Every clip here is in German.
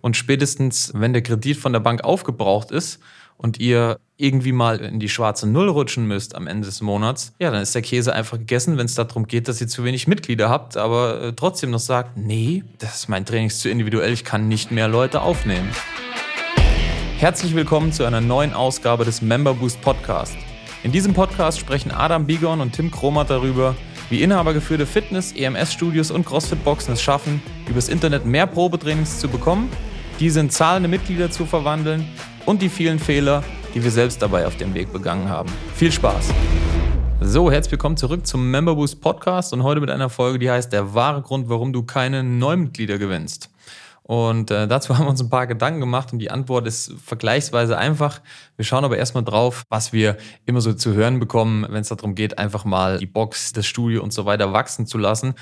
Und spätestens, wenn der Kredit von der Bank aufgebraucht ist und ihr irgendwie mal in die schwarze Null rutschen müsst am Ende des Monats, ja, dann ist der Käse einfach gegessen, wenn es darum geht, dass ihr zu wenig Mitglieder habt, aber äh, trotzdem noch sagt, nee, das ist mein Training zu individuell, ich kann nicht mehr Leute aufnehmen. Herzlich willkommen zu einer neuen Ausgabe des Member Boost Podcast. In diesem Podcast sprechen Adam Bigon und Tim Kromat darüber, wie inhabergeführte Fitness-, EMS-Studios und CrossFit-Boxen es schaffen, übers Internet mehr Probetrainings zu bekommen, diese in zahlende Mitglieder zu verwandeln und die vielen Fehler, die wir selbst dabei auf dem Weg begangen haben. Viel Spaß! So, herzlich willkommen zurück zum Member Boost Podcast und heute mit einer Folge, die heißt Der wahre Grund, warum du keine Neumitglieder gewinnst. Und äh, dazu haben wir uns ein paar Gedanken gemacht und die Antwort ist vergleichsweise einfach. Wir schauen aber erstmal drauf, was wir immer so zu hören bekommen, wenn es darum geht, einfach mal die Box, das Studio und so weiter wachsen zu lassen.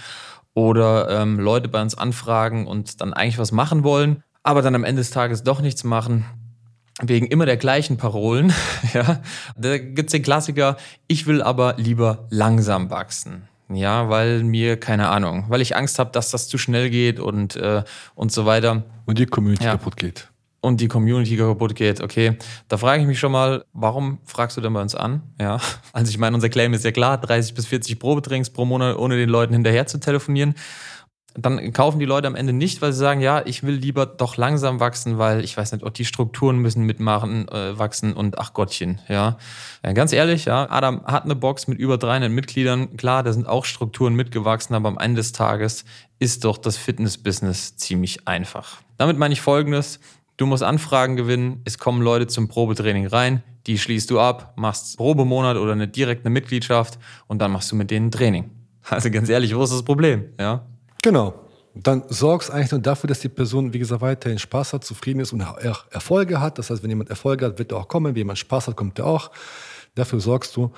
Oder ähm, Leute bei uns anfragen und dann eigentlich was machen wollen, aber dann am Ende des Tages doch nichts machen wegen immer der gleichen Parolen. ja, da gibt's den Klassiker, ich will aber lieber langsam wachsen. Ja, weil mir, keine Ahnung, weil ich Angst habe, dass das zu schnell geht und, äh, und so weiter. Und die Community ja. kaputt geht. Und die Community kaputt geht, okay. Da frage ich mich schon mal, warum fragst du denn bei uns an? Ja, also ich meine, unser Claim ist ja klar, 30 bis 40 Probetrainings pro Monat, ohne den Leuten hinterher zu telefonieren dann kaufen die Leute am Ende nicht, weil sie sagen, ja, ich will lieber doch langsam wachsen, weil ich weiß nicht, auch die Strukturen müssen mitmachen, äh, wachsen und ach Gottchen, ja. ja. Ganz ehrlich, ja, Adam hat eine Box mit über 300 Mitgliedern. Klar, da sind auch Strukturen mitgewachsen, aber am Ende des Tages ist doch das Fitness-Business ziemlich einfach. Damit meine ich Folgendes. Du musst Anfragen gewinnen, es kommen Leute zum Probetraining rein, die schließt du ab, machst Probemonat oder eine direkte Mitgliedschaft und dann machst du mit denen Training. Also ganz ehrlich, wo ist das Problem? Ja, Genau. Dann sorgst eigentlich nur dafür, dass die Person, wie gesagt, weiterhin Spaß hat, zufrieden ist und auch Erfolge hat. Das heißt, wenn jemand Erfolge hat, wird er auch kommen. Wenn jemand Spaß hat, kommt er auch. Dafür sorgst du,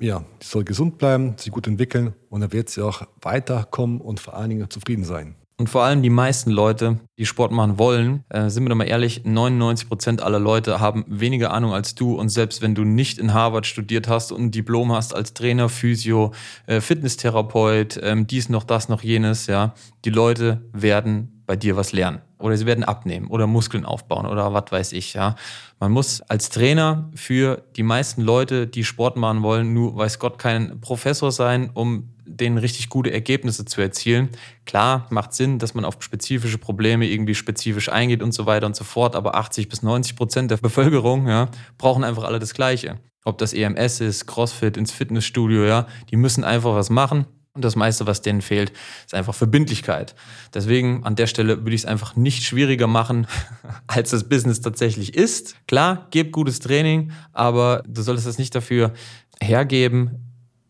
ja, die soll gesund bleiben, sich gut entwickeln und dann wird sie auch weiterkommen und vor allen Dingen zufrieden sein. Und vor allem die meisten Leute, die Sport machen wollen, äh, sind wir doch mal ehrlich, 99 Prozent aller Leute haben weniger Ahnung als du. Und selbst wenn du nicht in Harvard studiert hast und ein Diplom hast als Trainer, Physio, äh, Fitnesstherapeut, ähm, dies noch, das noch, jenes, ja, die Leute werden bei dir was lernen. Oder sie werden abnehmen oder Muskeln aufbauen oder was weiß ich, ja. Man muss als Trainer für die meisten Leute, die Sport machen wollen, nur weiß Gott kein Professor sein, um denen richtig gute Ergebnisse zu erzielen. Klar, macht Sinn, dass man auf spezifische Probleme irgendwie spezifisch eingeht und so weiter und so fort, aber 80 bis 90 Prozent der Bevölkerung ja, brauchen einfach alle das Gleiche. Ob das EMS ist, CrossFit, ins Fitnessstudio, ja, die müssen einfach was machen. Und das meiste, was denen fehlt, ist einfach Verbindlichkeit. Deswegen an der Stelle würde ich es einfach nicht schwieriger machen, als das Business tatsächlich ist. Klar, gebt gutes Training, aber du solltest es nicht dafür hergeben,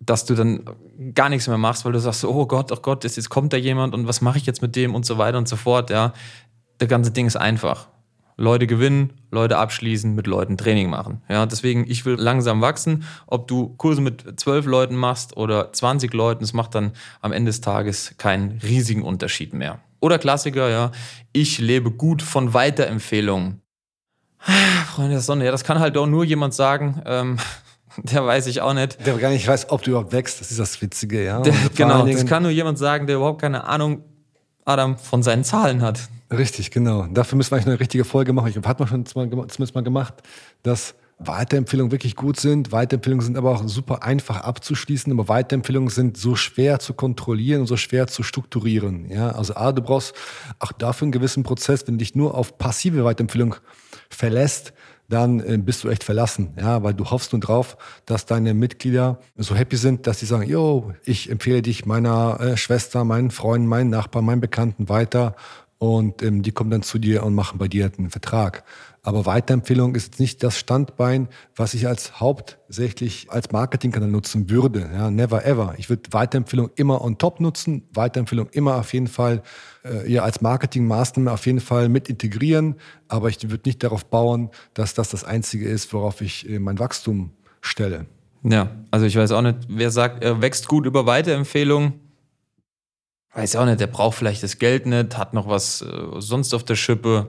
dass du dann gar nichts mehr machst, weil du sagst, oh Gott, oh Gott, jetzt kommt da jemand und was mache ich jetzt mit dem und so weiter und so fort. Ja, das ganze Ding ist einfach. Leute gewinnen, Leute abschließen, mit Leuten Training machen. Ja, deswegen, ich will langsam wachsen. Ob du Kurse mit zwölf Leuten machst oder 20 Leuten, das macht dann am Ende des Tages keinen riesigen Unterschied mehr. Oder Klassiker, ja, ich lebe gut von Weiterempfehlungen. Freunde der Sonne, ja, das kann halt auch nur jemand sagen, ähm, der weiß ich auch nicht. Der gar nicht weiß, ob du überhaupt wächst, das ist das Witzige, ja. Der, genau, das kann nur jemand sagen, der überhaupt keine Ahnung, Adam, von seinen Zahlen hat. Richtig, genau. Dafür müssen wir eigentlich eine richtige Folge machen. Ich hat man schon zumindest mal gemacht, dass Weiterempfehlungen wirklich gut sind. Weiterempfehlungen sind aber auch super einfach abzuschließen, aber Weiterempfehlungen sind so schwer zu kontrollieren und so schwer zu strukturieren. Ja, also A, du brauchst auch dafür einen gewissen Prozess, wenn du dich nur auf passive Weiterempfehlung verlässt, dann äh, bist du echt verlassen, ja, weil du hoffst nur drauf, dass deine Mitglieder so happy sind, dass sie sagen, yo, ich empfehle dich meiner äh, Schwester, meinen Freunden, meinen Nachbarn, meinen Bekannten weiter und ähm, die kommen dann zu dir und machen bei dir einen Vertrag. Aber Weiterempfehlung ist nicht das Standbein, was ich als hauptsächlich als Marketingkanal nutzen würde. Ja, never ever. Ich würde Weiterempfehlung immer on top nutzen, Weiterempfehlung immer auf jeden Fall äh, ja, als Marketingmaßnahme auf jeden Fall mit integrieren. Aber ich würde nicht darauf bauen, dass das das Einzige ist, worauf ich äh, mein Wachstum stelle. Ja, also ich weiß auch nicht, wer sagt, er wächst gut über Weiterempfehlung. Weiß auch nicht, der braucht vielleicht das Geld nicht, hat noch was äh, sonst auf der Schippe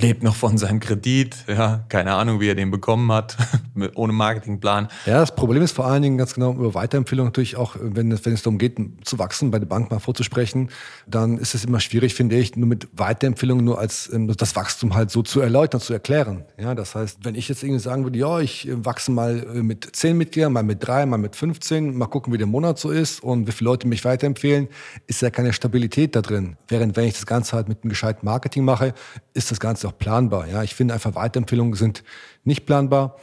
lebt noch von seinem Kredit, ja, keine Ahnung, wie er den bekommen hat, ohne Marketingplan. Ja, das Problem ist vor allen Dingen ganz genau über Weiterempfehlungen natürlich auch, wenn es, wenn es darum geht, zu wachsen, bei der Bank mal vorzusprechen, dann ist es immer schwierig, finde ich, nur mit Weiterempfehlungen nur als ähm, das Wachstum halt so zu erläutern, zu erklären. Ja, das heißt, wenn ich jetzt irgendwie sagen würde, ja, ich äh, wachse mal äh, mit zehn Mitgliedern, mal mit drei, mal mit 15, mal gucken, wie der Monat so ist und wie viele Leute mich weiterempfehlen, ist ja keine Stabilität da drin. Während wenn ich das Ganze halt mit einem gescheiten Marketing mache, ist das Ganze auch planbar. Ja, ich finde einfach Weiterempfehlungen sind nicht planbar.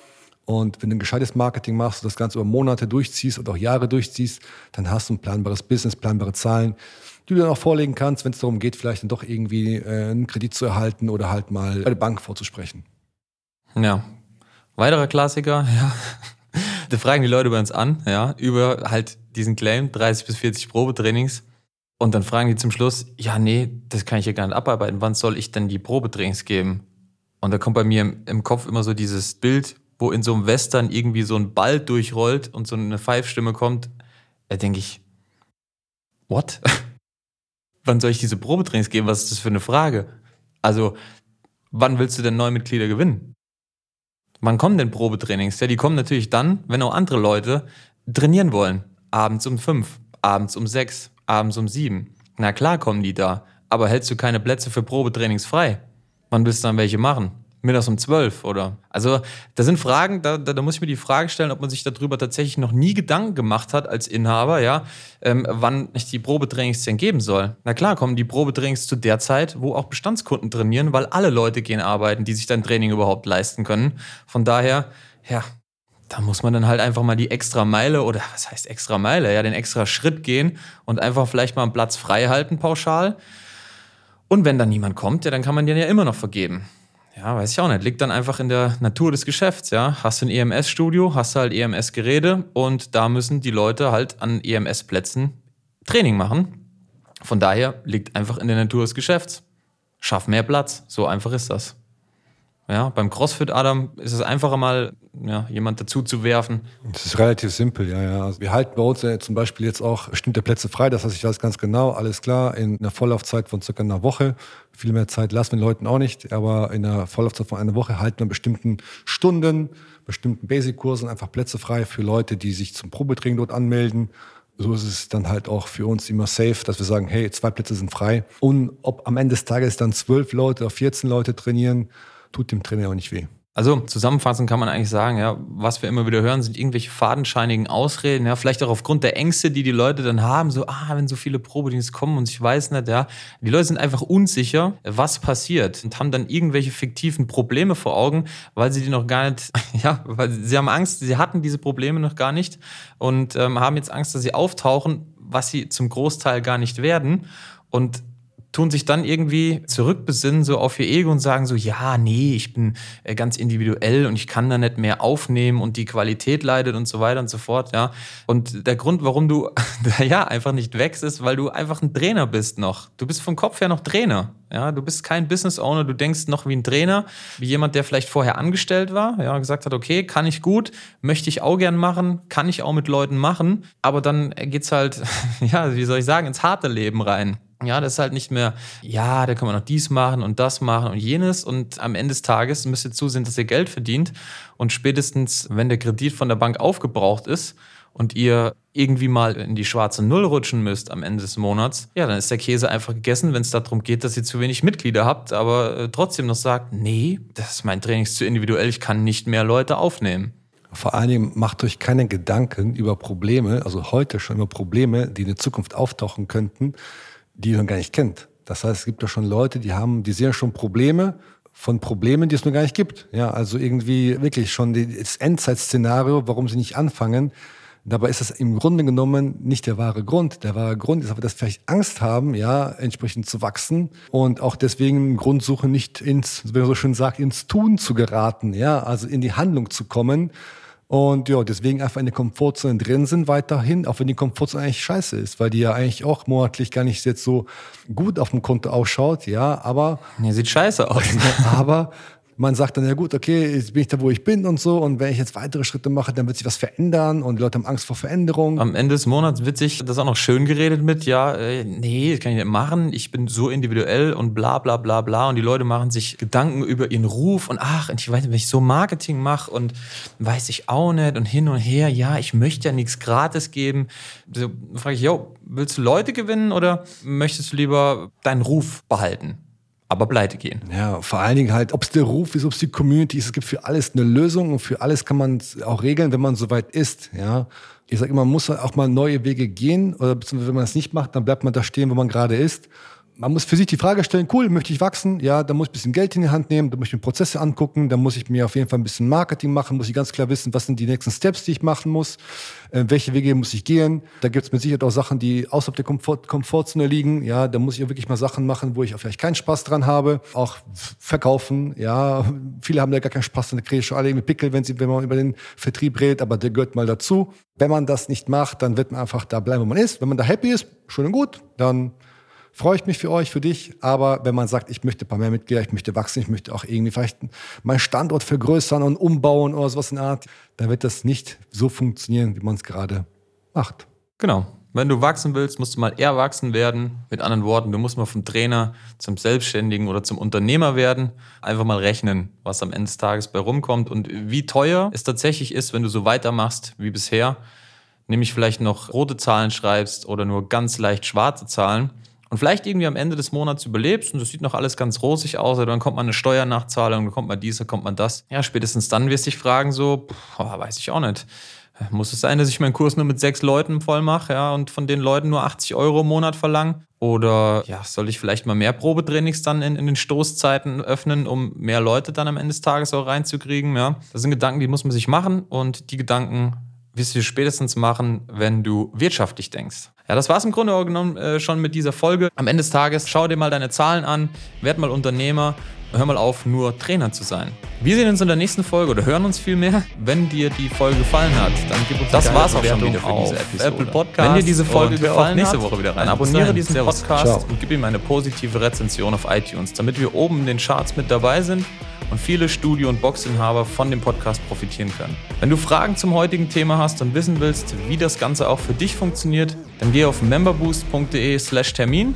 Und wenn du ein gescheites Marketing machst, das Ganze über Monate durchziehst und auch Jahre durchziehst, dann hast du ein planbares Business, planbare Zahlen, die du dann auch vorlegen kannst, wenn es darum geht, vielleicht dann doch irgendwie äh, einen Kredit zu erhalten oder halt mal bei der Bank vorzusprechen. Ja. Weiterer Klassiker, ja. Da fragen die Leute bei uns an, ja, über halt diesen Claim, 30 bis 40 Probetrainings. Und dann fragen die zum Schluss, ja, nee, das kann ich ja gar nicht abarbeiten. Wann soll ich denn die Probetrainings geben? Und da kommt bei mir im, im Kopf immer so dieses Bild, wo in so einem Western irgendwie so ein Ball durchrollt und so eine Pfeifstimme kommt. Da denke ich, what? wann soll ich diese Probetrainings geben? Was ist das für eine Frage? Also, wann willst du denn neue Mitglieder gewinnen? Wann kommen denn Probetrainings? Ja, die kommen natürlich dann, wenn auch andere Leute trainieren wollen. Abends um fünf, abends um sechs, abends um sieben. Na klar kommen die da, aber hältst du keine Plätze für Probetrainings frei? Wann willst du dann welche machen? Mittags um zwölf oder? Also, da sind Fragen, da, da, da, muss ich mir die Frage stellen, ob man sich darüber tatsächlich noch nie Gedanken gemacht hat als Inhaber, ja, ähm, wann ich die Probetrainings denn geben soll. Na klar, kommen die Probetrainings zu der Zeit, wo auch Bestandskunden trainieren, weil alle Leute gehen arbeiten, die sich dein Training überhaupt leisten können. Von daher, ja, da muss man dann halt einfach mal die extra Meile oder was heißt extra Meile, ja, den extra Schritt gehen und einfach vielleicht mal einen Platz frei halten pauschal. Und wenn dann niemand kommt, ja, dann kann man den ja immer noch vergeben. Ja, weiß ich auch nicht. Liegt dann einfach in der Natur des Geschäfts, ja. Hast du ein EMS-Studio, hast du halt EMS-Geräte und da müssen die Leute halt an EMS-Plätzen Training machen. Von daher liegt einfach in der Natur des Geschäfts. Schaff mehr Platz. So einfach ist das. Ja, beim CrossFit Adam ist es einfacher mal ja, jemand dazu zu werfen. Das ist relativ simpel, ja, ja. Also wir halten bei uns ja zum Beispiel jetzt auch bestimmte Plätze frei. Das heißt, ich weiß ganz genau, alles klar, in einer Vorlaufzeit von circa einer Woche. Viel mehr Zeit lassen wir den Leuten auch nicht, aber in einer Vorlaufzeit von einer Woche halten wir bestimmten Stunden, bestimmten Basic-Kursen einfach Plätze frei für Leute, die sich zum Probetraining dort anmelden so ist es dann halt auch für uns immer safe, dass wir sagen, hey, zwei Plätze sind frei. Und ob am Ende des Tages dann zwölf Leute oder 14 Leute trainieren, tut dem Trainer auch nicht weh. Also zusammenfassend kann man eigentlich sagen, ja, was wir immer wieder hören, sind irgendwelche fadenscheinigen Ausreden, ja, vielleicht auch aufgrund der Ängste, die die Leute dann haben, so, ah, wenn so viele Probedienste kommen und ich weiß nicht, ja, die Leute sind einfach unsicher, was passiert und haben dann irgendwelche fiktiven Probleme vor Augen, weil sie die noch gar nicht, ja, weil sie haben Angst, sie hatten diese Probleme noch gar nicht und ähm, haben jetzt Angst, dass sie auftauchen, was sie zum Großteil gar nicht werden und tun sich dann irgendwie zurückbesinnen so auf ihr Ego und sagen so, ja, nee, ich bin äh, ganz individuell und ich kann da nicht mehr aufnehmen und die Qualität leidet und so weiter und so fort, ja. Und der Grund, warum du ja einfach nicht wächst, ist, weil du einfach ein Trainer bist noch. Du bist vom Kopf her noch Trainer. Ja, du bist kein Business Owner, du denkst noch wie ein Trainer, wie jemand, der vielleicht vorher angestellt war, ja, gesagt hat, okay, kann ich gut, möchte ich auch gern machen, kann ich auch mit Leuten machen, aber dann geht's halt, ja, wie soll ich sagen, ins harte Leben rein. Ja, das ist halt nicht mehr, ja, da kann man noch dies machen und das machen und jenes. Und am Ende des Tages müsst ihr zusehen, dass ihr Geld verdient. Und spätestens, wenn der Kredit von der Bank aufgebraucht ist und ihr irgendwie mal in die schwarze Null rutschen müsst am Ende des Monats, ja, dann ist der Käse einfach gegessen, wenn es darum geht, dass ihr zu wenig Mitglieder habt, aber äh, trotzdem noch sagt, nee, das ist mein Training zu individuell, ich kann nicht mehr Leute aufnehmen. Vor allen Dingen macht euch keine Gedanken über Probleme, also heute schon über Probleme, die in der Zukunft auftauchen könnten die noch gar nicht kennt. Das heißt, es gibt ja schon Leute, die haben, die sehen schon Probleme von Problemen, die es noch gar nicht gibt. Ja, also irgendwie wirklich schon das Endzeitszenario, warum sie nicht anfangen. Dabei ist das im Grunde genommen nicht der wahre Grund. Der wahre Grund ist aber, dass sie vielleicht Angst haben, ja, entsprechend zu wachsen und auch deswegen Grund suchen, nicht ins, wie man so schön sagt, ins Tun zu geraten, ja, also in die Handlung zu kommen und ja, deswegen einfach in der Komfortzone drin sind weiterhin, auch wenn die Komfortzone eigentlich scheiße ist, weil die ja eigentlich auch monatlich gar nicht jetzt so gut auf dem Konto ausschaut, ja, aber. Ja, sieht scheiße aus. aber man sagt dann, ja gut, okay, jetzt bin ich da, wo ich bin und so. Und wenn ich jetzt weitere Schritte mache, dann wird sich was verändern und die Leute haben Angst vor Veränderung. Am Ende des Monats wird sich das auch noch schön geredet mit, ja, äh, nee, das kann ich nicht machen, ich bin so individuell und bla bla bla bla. Und die Leute machen sich Gedanken über ihren Ruf und ach, ich weiß nicht, wenn ich so Marketing mache und weiß ich auch nicht und hin und her, ja, ich möchte ja nichts gratis geben. So frage ich, yo, willst du Leute gewinnen oder möchtest du lieber deinen Ruf behalten? Aber pleite gehen. Ja, vor allen Dingen halt, ob es der Ruf ist, ob es die Community ist, es gibt für alles eine Lösung und für alles kann man auch regeln, wenn man soweit ist, ja. Ich sage immer, man muss auch mal neue Wege gehen oder beziehungsweise wenn man es nicht macht, dann bleibt man da stehen, wo man gerade ist man muss für sich die Frage stellen, cool, möchte ich wachsen? Ja, da muss ich ein bisschen Geld in die Hand nehmen, da muss ich mir Prozesse angucken, da muss ich mir auf jeden Fall ein bisschen Marketing machen, muss ich ganz klar wissen, was sind die nächsten Steps, die ich machen muss, äh, welche Wege muss ich gehen. Da gibt es mit Sicherheit auch Sachen, die außerhalb der Komfort Komfortzone liegen. Ja, da muss ich auch wirklich mal Sachen machen, wo ich auch vielleicht keinen Spaß dran habe. Auch verkaufen, ja. Viele haben da gar keinen Spaß, dann kriege ich schon alle irgendwie Pickel, wenn, sie, wenn man über den Vertrieb redet, aber der gehört mal dazu. Wenn man das nicht macht, dann wird man einfach da bleiben, wo man ist. Wenn man da happy ist, schön und gut, dann freue ich mich für euch, für dich. Aber wenn man sagt, ich möchte ein paar mehr Mitglieder, ich möchte wachsen, ich möchte auch irgendwie vielleicht meinen Standort vergrößern und umbauen oder sowas in der Art, dann wird das nicht so funktionieren, wie man es gerade macht. Genau. Wenn du wachsen willst, musst du mal erwachsen werden. Mit anderen Worten, du musst mal vom Trainer zum Selbstständigen oder zum Unternehmer werden. Einfach mal rechnen, was am Ende des Tages bei rumkommt und wie teuer es tatsächlich ist, wenn du so weitermachst wie bisher. Nämlich vielleicht noch rote Zahlen schreibst oder nur ganz leicht schwarze Zahlen und vielleicht irgendwie am Ende des Monats überlebst und das sieht noch alles ganz rosig aus, oder dann kommt man eine Steuernachzahlung, dann kommt man dies, dann kommt man das. Ja, spätestens dann wirst du dich fragen, so, pff, weiß ich auch nicht. Muss es sein, dass ich meinen Kurs nur mit sechs Leuten voll mache, ja, und von den Leuten nur 80 Euro im Monat verlange? Oder ja, soll ich vielleicht mal mehr Probetrainings dann in, in den Stoßzeiten öffnen, um mehr Leute dann am Ende des Tages auch reinzukriegen? Ja, das sind Gedanken, die muss man sich machen und die Gedanken wirst du spätestens machen, wenn du wirtschaftlich denkst. Ja, das war es im Grunde genommen äh, schon mit dieser Folge. Am Ende des Tages schau dir mal deine Zahlen an, werd mal Unternehmer, hör mal auf, nur Trainer zu sein. Wir sehen uns in der nächsten Folge oder hören uns viel mehr. Wenn dir die Folge gefallen hat, dann gib uns das war's auch schon wieder für diese Episode. Apple Podcast. Wenn dir diese Folge gefallen nächste Woche wieder rein. Dann abonniere diesen Servus. Podcast Ciao. und gib ihm eine positive Rezension auf iTunes, damit wir oben in den Charts mit dabei sind und viele Studio- und Boxinhaber von dem Podcast profitieren können. Wenn du Fragen zum heutigen Thema hast und wissen willst, wie das Ganze auch für dich funktioniert, dann geh auf memberboost.de/slash Termin